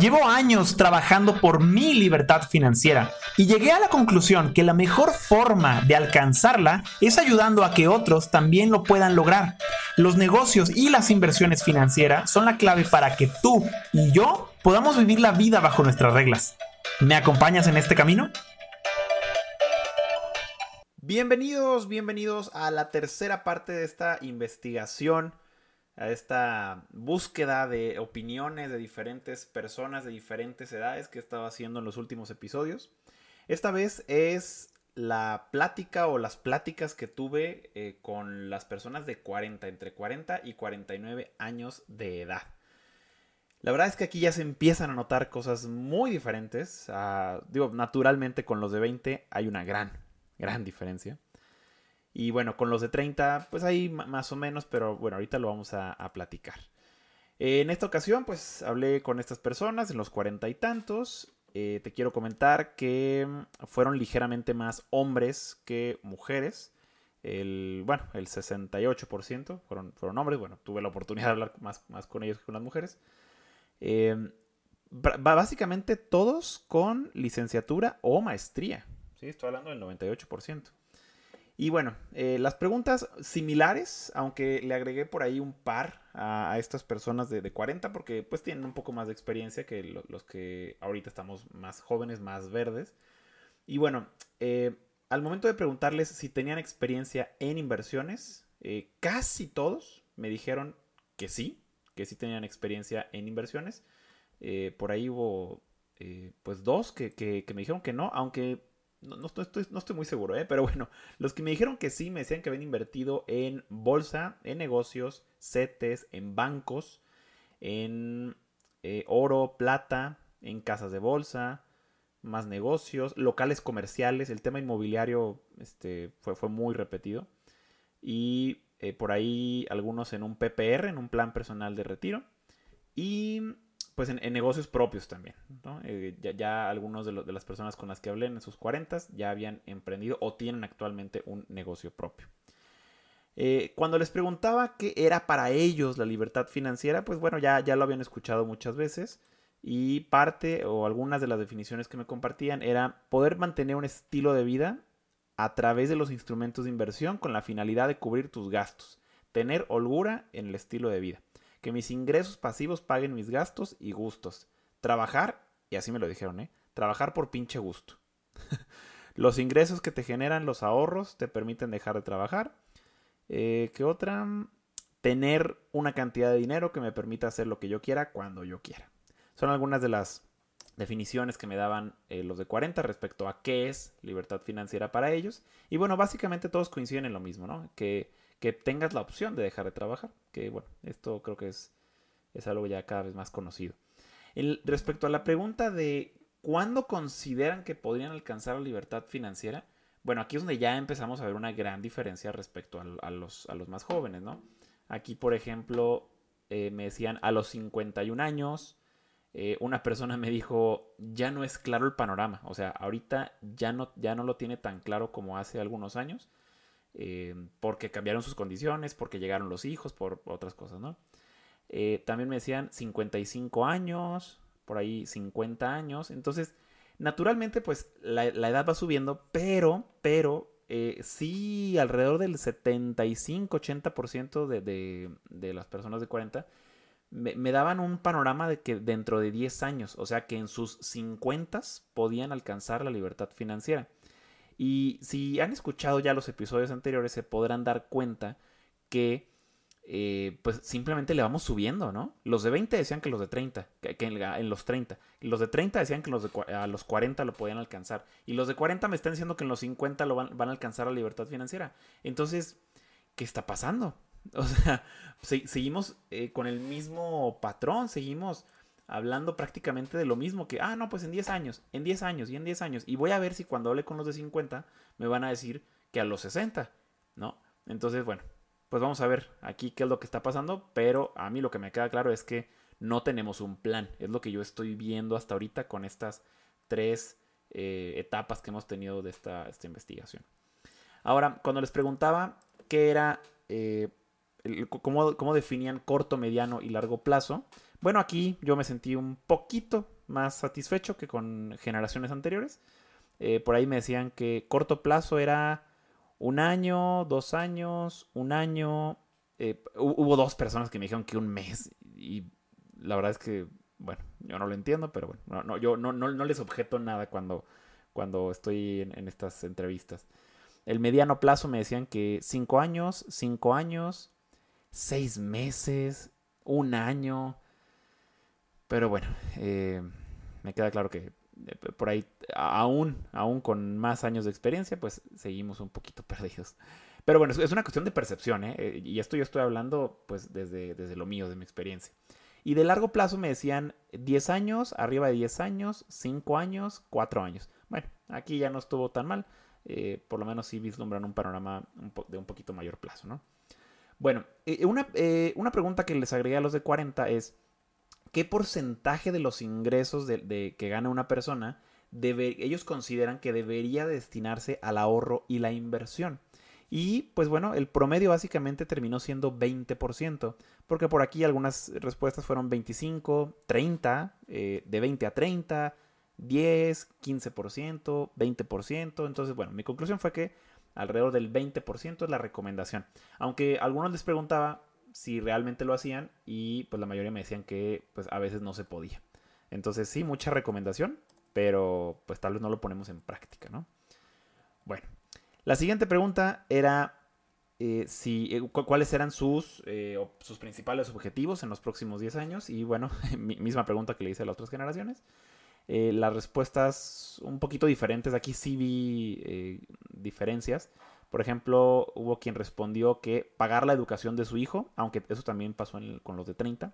Llevo años trabajando por mi libertad financiera y llegué a la conclusión que la mejor forma de alcanzarla es ayudando a que otros también lo puedan lograr. Los negocios y las inversiones financieras son la clave para que tú y yo podamos vivir la vida bajo nuestras reglas. ¿Me acompañas en este camino? Bienvenidos, bienvenidos a la tercera parte de esta investigación a esta búsqueda de opiniones de diferentes personas de diferentes edades que he estado haciendo en los últimos episodios. Esta vez es la plática o las pláticas que tuve eh, con las personas de 40, entre 40 y 49 años de edad. La verdad es que aquí ya se empiezan a notar cosas muy diferentes. Ah, digo, naturalmente con los de 20 hay una gran, gran diferencia. Y bueno, con los de 30, pues ahí más o menos, pero bueno, ahorita lo vamos a, platicar. En esta ocasión, pues hablé con estas personas en los cuarenta y tantos. Eh, te quiero comentar que mm, fueron ligeramente más hombres que mujeres. El, bueno, el 68% fueron, fueron hombres. Bueno, tuve la oportunidad de hablar más, más con ellos que con las mujeres. Eh, básicamente todos con licenciatura o maestría. Sí, estoy hablando del 98%. Y bueno, eh, las preguntas similares, aunque le agregué por ahí un par a, estas personas de, 40, porque pues tienen un poco más de experiencia que los que ahorita estamos más jóvenes, más verdes. Y bueno, eh, al momento de preguntarles si tenían experiencia en inversiones, eh, casi todos me dijeron que sí, que sí tenían experiencia en inversiones. por ahí hubo pues dos que, que me dijeron que no, aunque no, estoy, muy seguro, ¿eh? pero bueno, los que me dijeron que sí me decían que habían invertido en bolsa, en negocios, CETES, en bancos, en eh, oro, plata, en casas de bolsa, más negocios, locales comerciales, el tema inmobiliario este, fue, fue muy repetido. Y eh, por ahí algunos en un PPR, en un plan personal de retiro. Y pues en, negocios propios también. Eh, ya, algunos de, las personas con las que hablé en sus 40 ya habían emprendido o tienen actualmente un negocio propio. Eh, cuando les preguntaba qué era para ellos la libertad financiera, pues bueno, ya, ya lo habían escuchado muchas veces. Y parte o algunas de las definiciones que me compartían era poder mantener un estilo de vida a través de los instrumentos de inversión con la finalidad de cubrir tus gastos. Tener holgura en el estilo de vida que mis ingresos pasivos paguen mis gastos y gustos. Trabajar, y así me lo dijeron, ¿eh? Trabajar por pinche gusto. los ingresos que te generan los ahorros te permiten dejar de trabajar. Eh, ¿Qué otra? Tener una cantidad de dinero que me permita hacer lo que yo quiera cuando yo quiera. Son algunas de las definiciones que me daban eh, los de 40 respecto a qué es libertad financiera para ellos. Y bueno, básicamente todos coinciden en lo mismo, ¿no? Que que tengas la opción de dejar de trabajar. Que bueno, esto creo que es, es algo ya cada vez más conocido. Respecto a la pregunta de cuándo consideran que podrían alcanzar la libertad financiera, bueno, aquí es donde ya empezamos a ver una gran diferencia respecto a, los, a los, más jóvenes, ¿no? Aquí, por ejemplo, eh, me decían a los 51 años, eh, una persona me dijo, ya no es claro el panorama, o sea, ahorita ya no, ya no lo tiene tan claro como hace algunos años. Eh, porque cambiaron sus condiciones, porque llegaron los hijos, por otras cosas, ¿no? Eh, también me decían 55 años, por ahí 50 años. Entonces, naturalmente, pues la, edad va subiendo, pero, pero, eh, sí, alrededor del 75-80% de, de, las personas de 40 me, me, daban un panorama de que dentro de 10 años, o sea que en sus 50 podían alcanzar la libertad financiera. Y si han escuchado ya los episodios anteriores, se podrán dar cuenta que eh, pues simplemente le vamos subiendo, ¿no? Los de 20 decían que los de 30, que, en, los 30. Los de 30 decían que los de, a los 40 lo podían alcanzar. Y los de 40 me están diciendo que en los 50 lo van, van a alcanzar la libertad financiera. Entonces, ¿qué está pasando? O sea, seguimos eh, con el mismo patrón, seguimos hablando prácticamente de lo mismo que, ah, no, pues en 10 años, en 10 años y en 10 años. Y voy a ver si cuando hable con los de 50 me van a decir que a los 60, ¿no? Entonces, bueno, pues vamos a ver aquí qué es lo que está pasando, pero a mí lo que me queda claro es que no tenemos un plan. Es lo que yo estoy viendo hasta ahorita con estas tres eh, etapas que hemos tenido de esta, esta, investigación. Ahora, cuando les preguntaba qué era, eh, cómo, cómo definían corto, mediano y largo plazo, bueno, aquí yo me sentí un poquito más satisfecho que con generaciones anteriores. Eh, por ahí me decían que corto plazo era un año, dos años, un año. Eh, hubo dos personas que me dijeron que un mes. Y la verdad es que, bueno, yo no lo entiendo, pero bueno, no, yo no, no, les objeto nada cuando, cuando estoy en, estas entrevistas. El mediano plazo me decían que cinco años, cinco años, seis meses, un año. Pero bueno, eh, me queda claro que eh, por ahí, aún, aún con más años de experiencia, pues seguimos un poquito perdidos. Pero bueno, es una cuestión de percepción, ¿eh? Y esto yo estoy hablando pues desde, desde lo mío, de mi experiencia. Y de largo plazo me decían 10 años, arriba de 10 años, 5 años, 4 años. Bueno, aquí ya no estuvo tan mal. por lo menos sí vislumbran un panorama de un poquito mayor plazo, ¿no? Bueno, una, una pregunta que les agregué a los de 40 es, qué porcentaje de los ingresos de, que gana una persona ellos consideran que debería destinarse al ahorro y la inversión. Y pues bueno, el promedio básicamente terminó siendo 20%, porque por aquí algunas respuestas fueron 25, 30, de 20 a 30, 10, 15%, 20%. Entonces, bueno, mi conclusión fue que alrededor del 20% es la recomendación. Aunque algunos les preguntaba, si realmente lo hacían y pues la mayoría me decían que pues a veces no se podía. Entonces sí, mucha recomendación, pero pues tal vez no lo ponemos en práctica, ¿no? Bueno, la siguiente pregunta era eh, si, eh, cuáles eran sus, eh, sus principales objetivos en los próximos 10 años y bueno, misma pregunta que le hice a las otras generaciones. Las respuestas un poquito diferentes, aquí sí vi diferencias. Por ejemplo, hubo quien respondió que pagar la educación de su hijo, aunque eso también pasó con los de 30.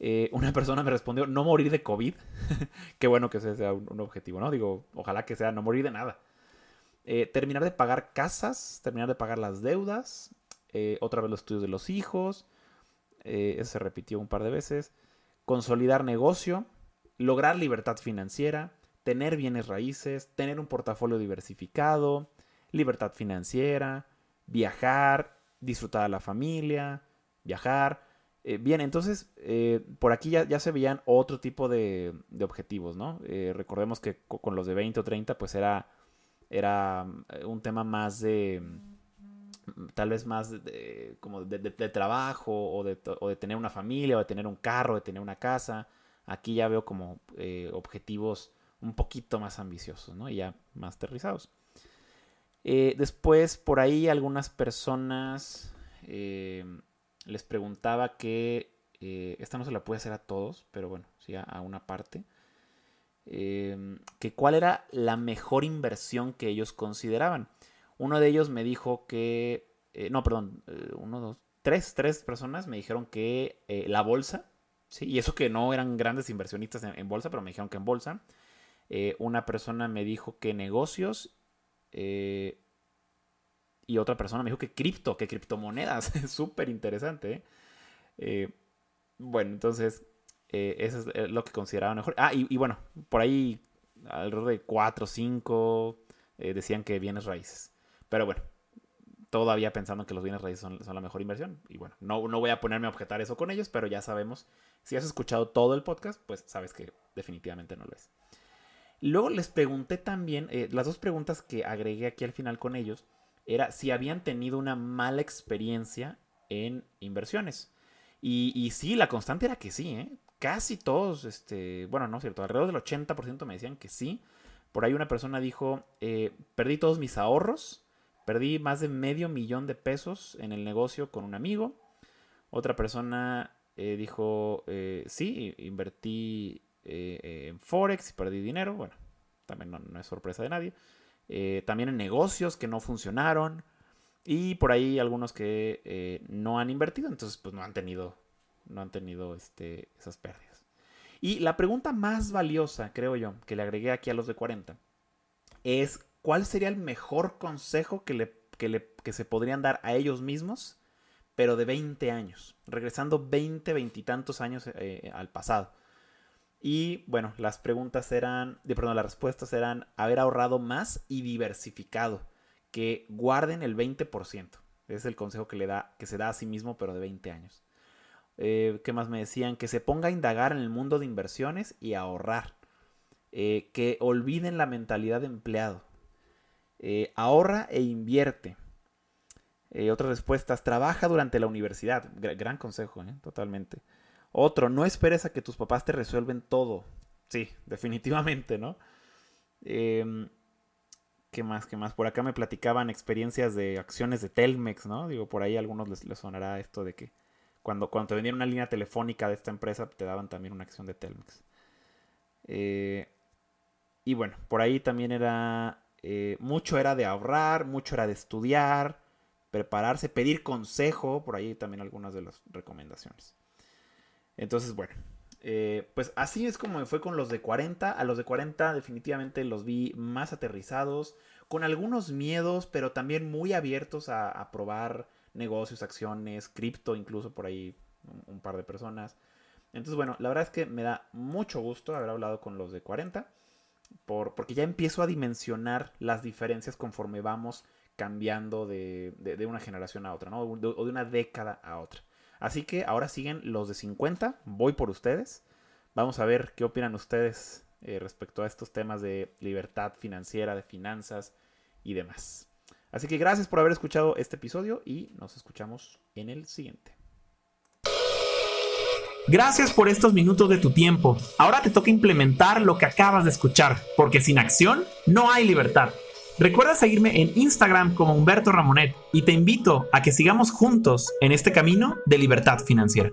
Eh, una persona me respondió no morir de COVID. Qué bueno que ese sea un, objetivo, ¿no? Digo, ojalá que sea no morir de nada. Eh, terminar de pagar casas, terminar de pagar las deudas, eh, otra vez los estudios de los hijos, eso se repitió un par de veces, consolidar negocio, lograr libertad financiera, tener bienes raíces, tener un portafolio diversificado, libertad financiera, viajar, disfrutar a la familia, viajar. Eh, bien, entonces eh, por aquí ya, se veían otro tipo de, objetivos, ¿no? Eh, recordemos que con los de 20 o 30 pues era, era un tema más de, tal vez más de, como de, trabajo o de, o de, tener una familia o de tener un carro, de tener una casa. Aquí ya veo como objetivos un poquito más ambiciosos, ¿no? Y ya más aterrizados. Eh, después, por ahí algunas personas eh, les preguntaba que eh, esta no se la puede hacer a todos, pero bueno, sí a, una parte. que cuál era la mejor inversión que ellos consideraban. Uno de ellos me dijo que, no, perdón, uno, dos, tres, tres personas me dijeron que la bolsa, y eso que no eran grandes inversionistas en, bolsa, pero me dijeron que en bolsa. una persona me dijo que negocios eh, y otra persona me dijo que cripto, que criptomonedas. Súper interesante. ¿eh? Eh, bueno, entonces, eso es lo que consideraba mejor. Ah, y, bueno, por ahí alrededor de 4 o 5 decían que bienes raíces. Pero bueno, todavía pensando que los bienes raíces son, la mejor inversión. Y bueno, no, no voy a ponerme a objetar eso con ellos, pero ya sabemos. Si has escuchado todo el podcast, pues sabes que definitivamente no lo es. Luego les pregunté también, eh, las dos preguntas que agregué aquí al final con ellos, era si habían tenido una mala experiencia en inversiones. Y, y sí, la constante era que sí, ¿eh? Casi todos, este, bueno, no es cierto, alrededor del 80% me decían que sí. Por ahí una persona dijo, eh, perdí todos mis ahorros, perdí más de medio millón de pesos en el negocio con un amigo. Otra persona dijo, sí, invertí eh, en Forex y perdí dinero. Bueno, también no, es sorpresa de nadie. Eh, también en negocios que no funcionaron. Y por ahí algunos que eh, no han invertido, entonces pues no han tenido, no han tenido este, esas pérdidas. Y la pregunta más valiosa, creo yo, que le agregué aquí a los de 40, es cuál sería el mejor consejo que, le, que, se podrían dar a ellos mismos, pero de 20 años, regresando 20, 20 y tantos años eh, al pasado. Y bueno, las preguntas eran, de perdón, las respuestas eran haber ahorrado más y diversificado, que guarden el 20%. Es el consejo que, le da, que se da a sí mismo, pero de 20 años. Eh, ¿Qué más me decían? Que se ponga a indagar en el mundo de inversiones y ahorrar. Eh, que olviden la mentalidad de empleado. Eh, ahorra e invierte. otras respuestas, trabaja durante la universidad. gran consejo, totalmente. Otro, no esperes a que tus papás te resuelven todo. Sí, definitivamente, ¿no? Em, ¿Qué más? ¿Qué más? Por acá me platicaban experiencias de acciones de Telmex, ¿no? Digo, por ahí a algunos les, sonará esto de que cuando, cuando te vendían una línea telefónica de esta empresa, te daban también una acción de Telmex. Eh, y bueno, por ahí también era. Eh, mucho era de ahorrar, mucho era de estudiar, prepararse, pedir consejo. Por ahí también algunas de las recomendaciones. Entonces, bueno, eh, pues así es como me fue con los de 40. A los de 40 definitivamente los vi más aterrizados, con algunos miedos, pero también muy abiertos a, probar negocios, acciones, cripto, incluso por ahí un, par de personas. Entonces, bueno, la verdad es que me da mucho gusto haber hablado con los de 40, por, porque ya empiezo a dimensionar las diferencias conforme vamos cambiando de, una generación a otra, ¿no? o de una década a otra. Así que ahora siguen los de 50. Voy por ustedes. Vamos a ver qué opinan ustedes eh, respecto a estos temas de libertad financiera, de finanzas y demás. Así que gracias por haber escuchado este episodio y nos escuchamos en el siguiente. Gracias por estos minutos de tu tiempo. Ahora te toca implementar lo que acabas de escuchar, porque sin acción no hay libertad. Recuerda seguirme en Instagram como Humberto Ramonet y te invito a que sigamos juntos en este camino de libertad financiera.